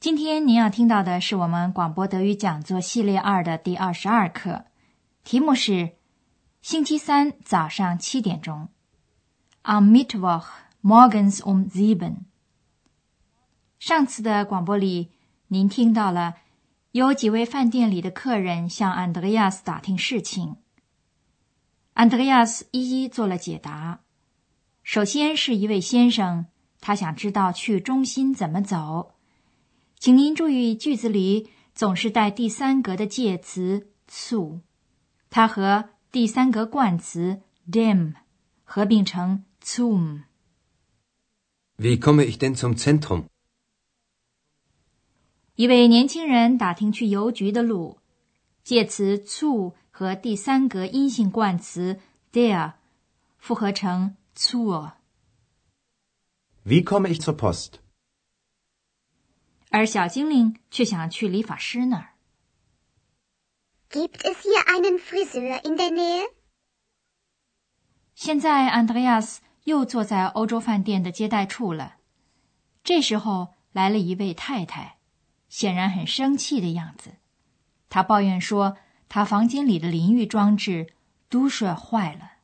今天您要听到的是我们广播德语讲座系列二的第二十二课，题目是星期三早上七点钟。Am Mittwoch morgens um sieben。上次的广播里，您听到了有几位饭店里的客人向安德烈亚斯打听事情。安德烈亚斯一一做了解答。首先是一位先生，他想知道去中心怎么走。请您注意，句子里总是带第三格的介词 zu，它和第三格冠词 dem 合并成 zum。Wie komme ich denn zum Zentrum？一位年轻人打听去邮局的路，介词 zu。和第三格阴性冠词 der 复合成 zur。Wie komme ich zur Post？而小精灵却想去理发师那儿。Gibt es hier einen Friseur in der Nähe？现在安德烈亚斯又坐在欧洲饭店的接待处了。这时候来了一位太太，显然很生气的样子。她抱怨说。她房间里的淋浴装置都摔坏了。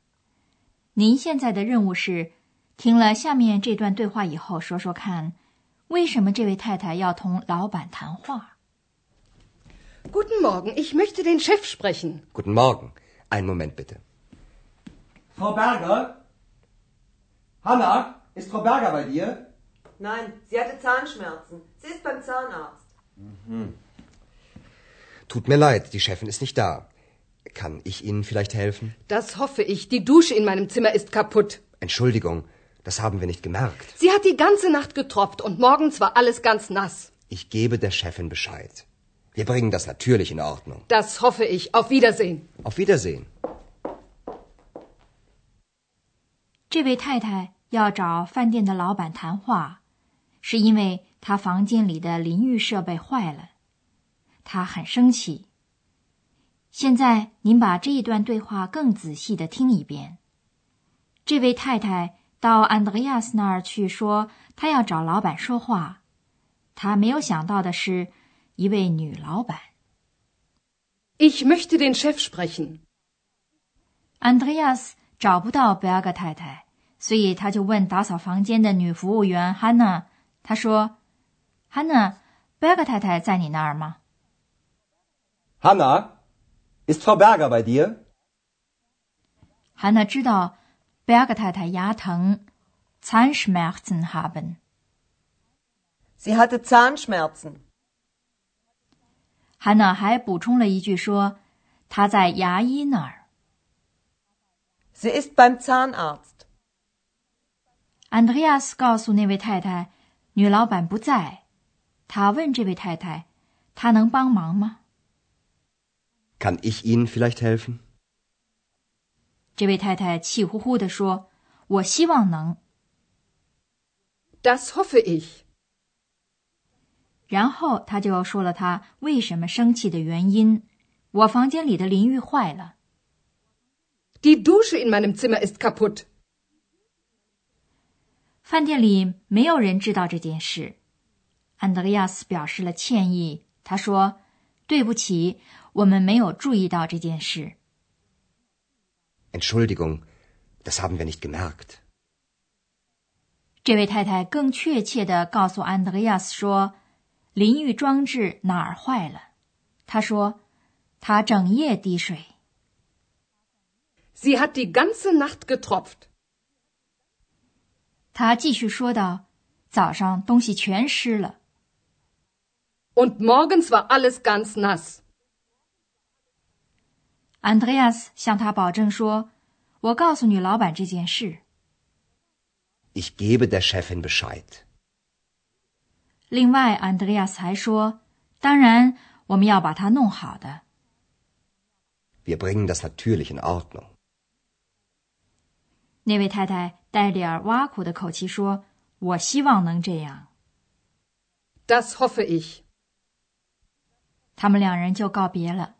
您现在的任务是，听了下面这段对话以后，说说看，为什么这位太太要同老板谈话？Guten Morgen, ich möchte den Chef sprechen. Guten Morgen, einen Moment bitte. Frau Berger, Hanna, ist Frau Berger bei dir? Nein, sie hatte Zahnschmerzen. Sie ist beim Zahnarzt. Mhm. Tut mir leid, die Chefin ist nicht da. Kann ich Ihnen vielleicht helfen? Das hoffe ich. Die Dusche in meinem Zimmer ist kaputt. Entschuldigung, das haben wir nicht gemerkt. Sie hat die ganze Nacht getropft und morgens war alles ganz nass. Ich gebe der Chefin Bescheid. Wir bringen das natürlich in Ordnung. Das hoffe ich. Auf Wiedersehen. Auf Wiedersehen. 这位太太要找饭店的老板谈话，是因为她房间里的淋浴设备坏了。她很生气。现在您把这一段对话更仔细的听一遍。这位太太到安德烈亚斯那儿去说，他要找老板说话。他没有想到的是，一位女老板。Ich möchte den Chef sprechen。安德烈亚斯找不到贝尔格太太，所以他就问打扫房间的女服务员汉娜。他说：“汉娜，贝尔格太太在你那儿吗？” Hanna, ist Frau Berger bei dir? Hanna 知道 Berger 太太牙疼，Zahnschmerzen haben. Sie hatte Zahnschmerzen. Hanna 还补充了一句说，她在牙医那儿。Sie ist beim Zahnarzt. Andreas 告诉那位太太，女老板不在。他问这位太太，她能帮忙吗？Kann ich Ihnen vielleicht helfen？ 这位太太气呼呼地说：“我希望能。” Das hoffe ich。然后他就说了他为什么生气的原因：“我房间里的淋浴坏了。” Die Dusche in meinem Zimmer ist kaputt。饭店里没有人知道这件事。安德烈亚斯表示了歉意，他说：“对不起。”我们没有注意到这件事。Entschuldigung, das haben wir nicht gemerkt。这位太太更确切的告诉安德烈亚斯说，淋浴装置哪儿坏了？他说，他整夜滴水。Sie hat die ganze Nacht getropft。他继续说道，早上东西全湿了。Und morgens war alles ganz nass。 安德烈亚斯向他保证说：“我告诉女老板这件事。” Ich gebe der Chefin Bescheid。另外，安德烈亚斯还说：“当然，我们要把它弄好的。Wir bringen das natürlich in Ordnung. 那位太太带点挖苦的口气说：“我希望能这样。Das hoffe ich. ”他们两人就告别了。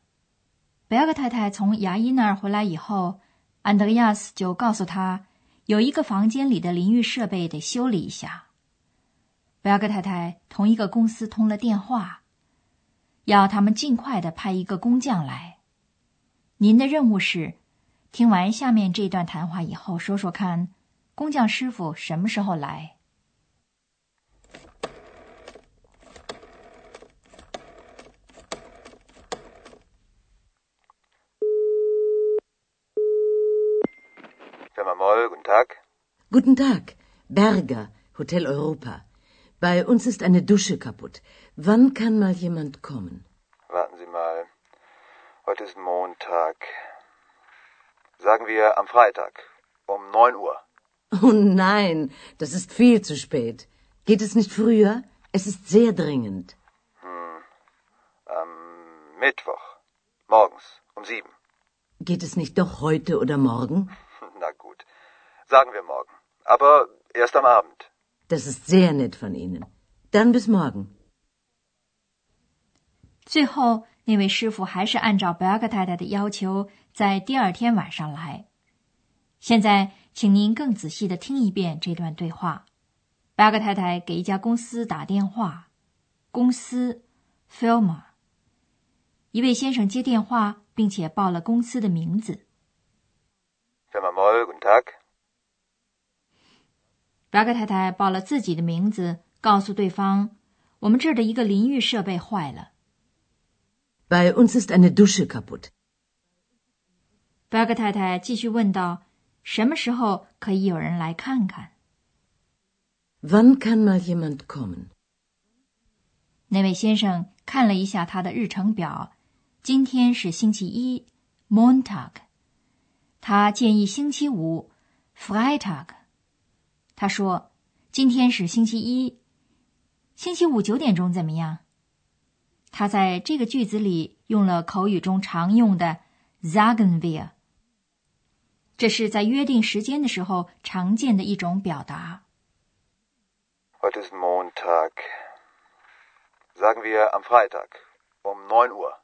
贝尔格太太从牙医那儿回来以后，安德烈亚斯就告诉他，有一个房间里的淋浴设备得修理一下。贝尔格太太同一个公司通了电话，要他们尽快的派一个工匠来。您的任务是，听完下面这段谈话以后，说说看，工匠师傅什么时候来？Firma Moll, guten Tag. Guten Tag, Berger, Hotel Europa. Bei uns ist eine Dusche kaputt. Wann kann mal jemand kommen? Warten Sie mal. Heute ist Montag. Sagen wir am Freitag um 9 Uhr. Oh nein, das ist viel zu spät. Geht es nicht früher? Es ist sehr dringend. Am Mittwoch. Morgens um 7. Geht es nicht doch heute oder morgen? Na gut. Sagen wir morgen. Aber erst am Abend. Das ist sehr nett von Ihnen. Dann bis morgen. 最后，那位师傅还是按照贝尔格太太的要求，在第二天晚上来。现在，请您更仔细的听一遍这段对话。贝尔格太太给一家公司打电话，公司 Firma。一位先生接电话，并且报了公司的名字。Firma Moll, guten Tag. 贝尔格太太报了自己的名字，告诉对方：“我们这儿的一个淋浴设备坏了。Bei uns ist eine Dusche kaputt. ”贝尔格太太继续问道：“什么时候可以有人来看看 Wann kann mal jemand kommen? 那位先生看了一下他的日程表，今天是星期一 （Montag），他建议星期五 （Freitag）。他说：“今天是星期一，星期五九点钟怎么样？”他在这个句子里用了口语中常用的 “sagen wir”，这是在约定时间的时候常见的一种表达。Heute ist Montag. Sagen wir am Freitag um 9 Uhr.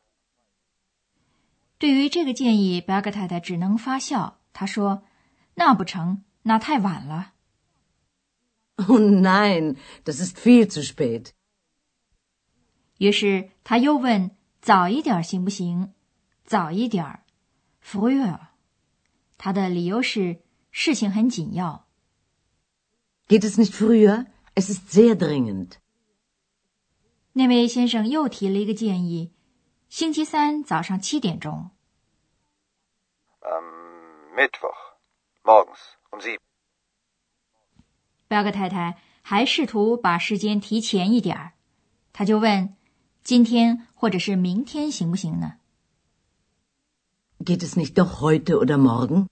对于这个建议，贝尔格太太只能发笑。她说：“那不成，那太晚了。Oh nein, das ist viel zu spät. ”于是他又问：“早一点行不行？”早一点儿 （früher）。他的理由是事情很紧要。 Geht es nicht früher? Es ist sehr dringend. 那位先生又提了一个建议：星期三早上七点钟。 Am Mittwoch. Morgens um 7. 贝尔格太太还试图把时间提前一点儿，他就问：“今天或者是明天行不行呢 Geht es nicht doch heute oder morgen?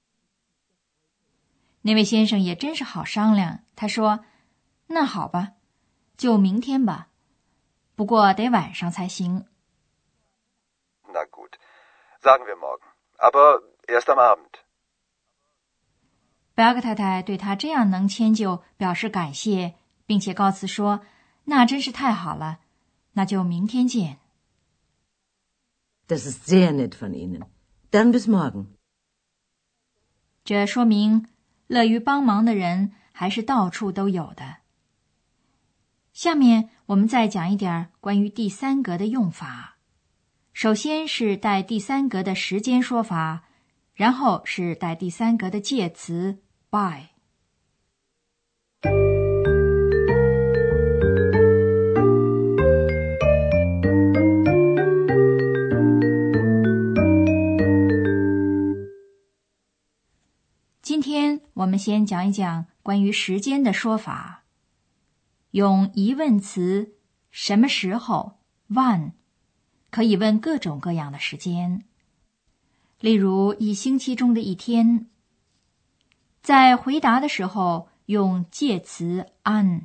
那位先生也真是好商量，他说：“那好吧，就明天吧，不过得晚上才行。Na gut. Sagen wir morgen. Aber erst am Abend. 格太太对他这样能迁就表示感谢，并且告辞说：“那真是太好了，那就明天见。Das ist sehr nett von Ihnen. Dann bis morgen. ”这说明乐于帮忙的人还是到处都有的。下面我们再讲一点关于第三格的用法。首先是带第三格的时间说法，然后是带第三格的介词 by。今天我们先讲一讲关于时间的说法，用疑问词“什么时候 ”（when） 可以问各种各样的时间，例如一星期中的一天。在回答的时候，用介词 an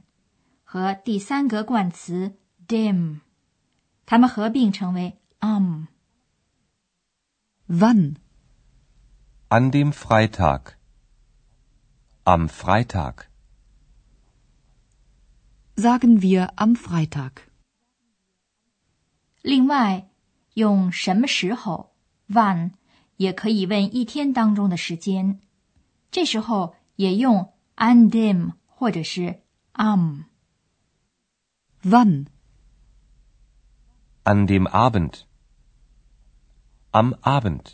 和第三格冠词 dem。它们合并成为 am。Wann? An dem Freitag. Am Freitag. Sagen wir am Freitag. 另外，用什么时候 wann 也可以问一天当中的时间，这时候也用 an dem 或者是 am。Wann? An dem Abend. Am Abend.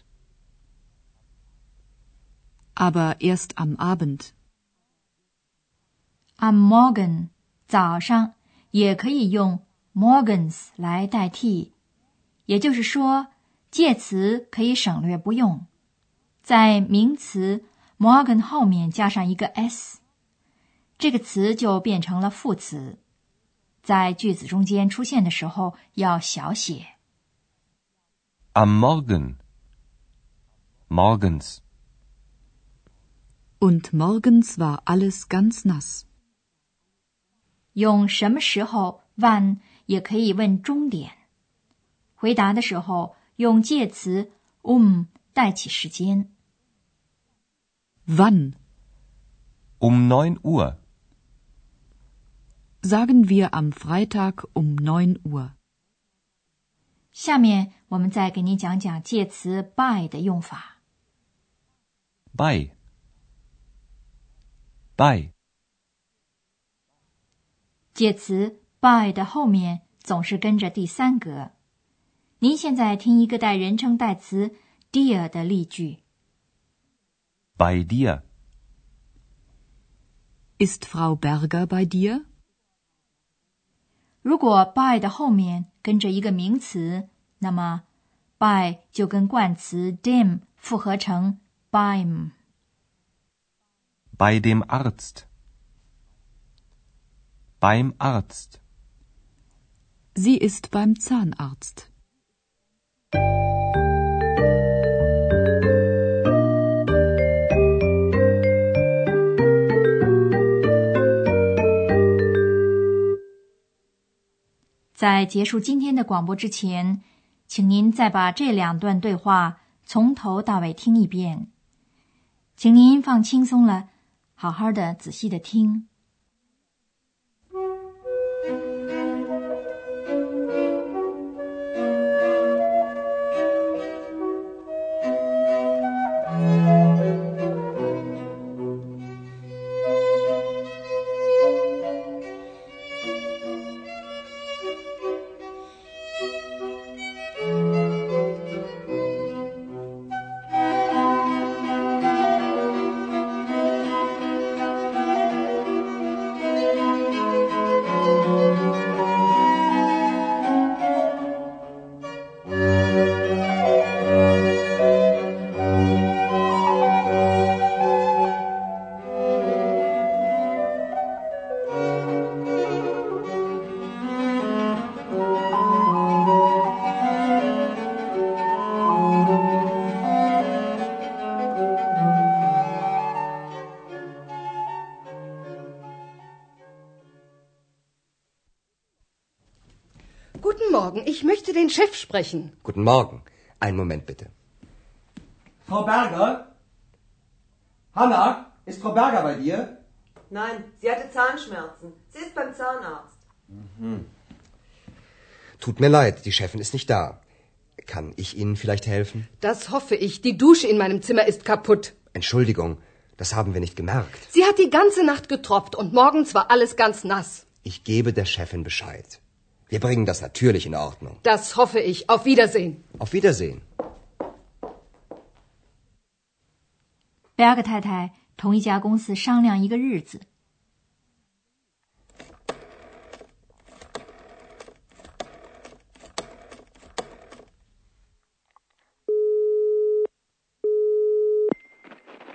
Aber erst am Abend. am Morgen 早上也可以用 morgens 来代替，也就是说，介词可以省略不用，在名词 morgen 后面加上一个 s，这个词就变成了副词，在句子中间出现的时候要小写。Am Morgen. Morgens. Und morgens war alles ganz nass. 用什么时候 when 也可以问终点，回答的时候用介词 um 代起时间。Wann? Um 9 Uhr. Sagen wir am Freitag um 9 Uhr. 下面我们再给您讲讲介词 by 的用法。Bei. Bei. 介词 by 的后面总是跟着第三格。您现在听一个带人称代词 dear 的例句。Bei dir. Ist Frau Berger bei dir? 如果 by 的后面跟着一个名词，那么 by 就跟冠词 dem 复合成 beim。 Bei dem Arzt. Beim Arzt. Sie ist beim Zahnarzt. 在结束今天的广播之前，请您再把这两段对话从头到尾听一遍。请您放轻松了，好好的、仔细的听。Morgen, ich möchte den Chef sprechen. Guten Morgen. Einen Moment bitte. Frau Berger? Hanna, ist Frau Berger bei dir? Nein, sie hatte Zahnschmerzen. Sie ist beim Zahnarzt. Tut mir leid, die Chefin ist nicht da. Kann ich Ihnen vielleicht helfen? Das hoffe ich. Die Dusche in meinem Zimmer ist kaputt. Entschuldigung, das haben wir nicht gemerkt. Sie hat die ganze Nacht getropft und morgens war alles ganz nass. Ich gebe der Chefin Bescheid. Wir bringen das natürlich in Ordnung. Das hoffe ich. Auf Wiedersehen. Auf Wiedersehen. 贝尔格太太同一家公司商量一个日子。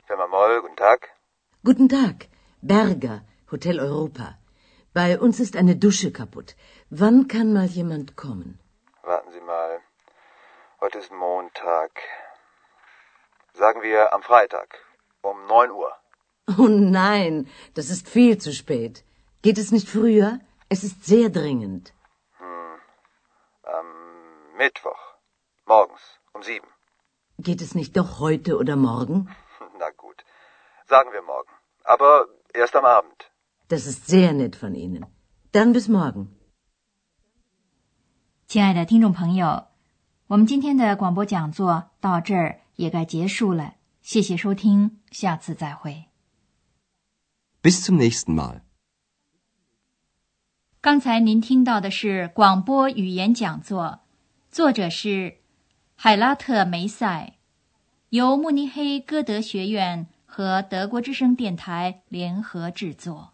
Firma Moll, guten Tag. Guten Tag, Berger, Hotel Europa. Bei uns ist eine Dusche kaputt. Wann kann mal jemand kommen? Warten Sie mal. Heute ist Montag. Sagen wir am Freitag. Um 9 Uhr. Oh nein, das ist viel zu spät. Geht es nicht früher? Es ist sehr dringend. Am Mittwoch. Morgens um sieben. Geht es nicht doch heute oder morgen? Na gut. Sagen wir morgen. Aber erst am Abend. Das ist sehr nett von Ihnen. Dann bis morgen. 亲爱的听众朋友，我们今天的广播讲座到这儿也该结束了。谢谢收听，下次再会。Bis zum nächsten Mal. 刚才您听到的是广播语言讲座，作者是海拉特梅塞，由慕尼黑歌德学院和德国之声电台联合制作。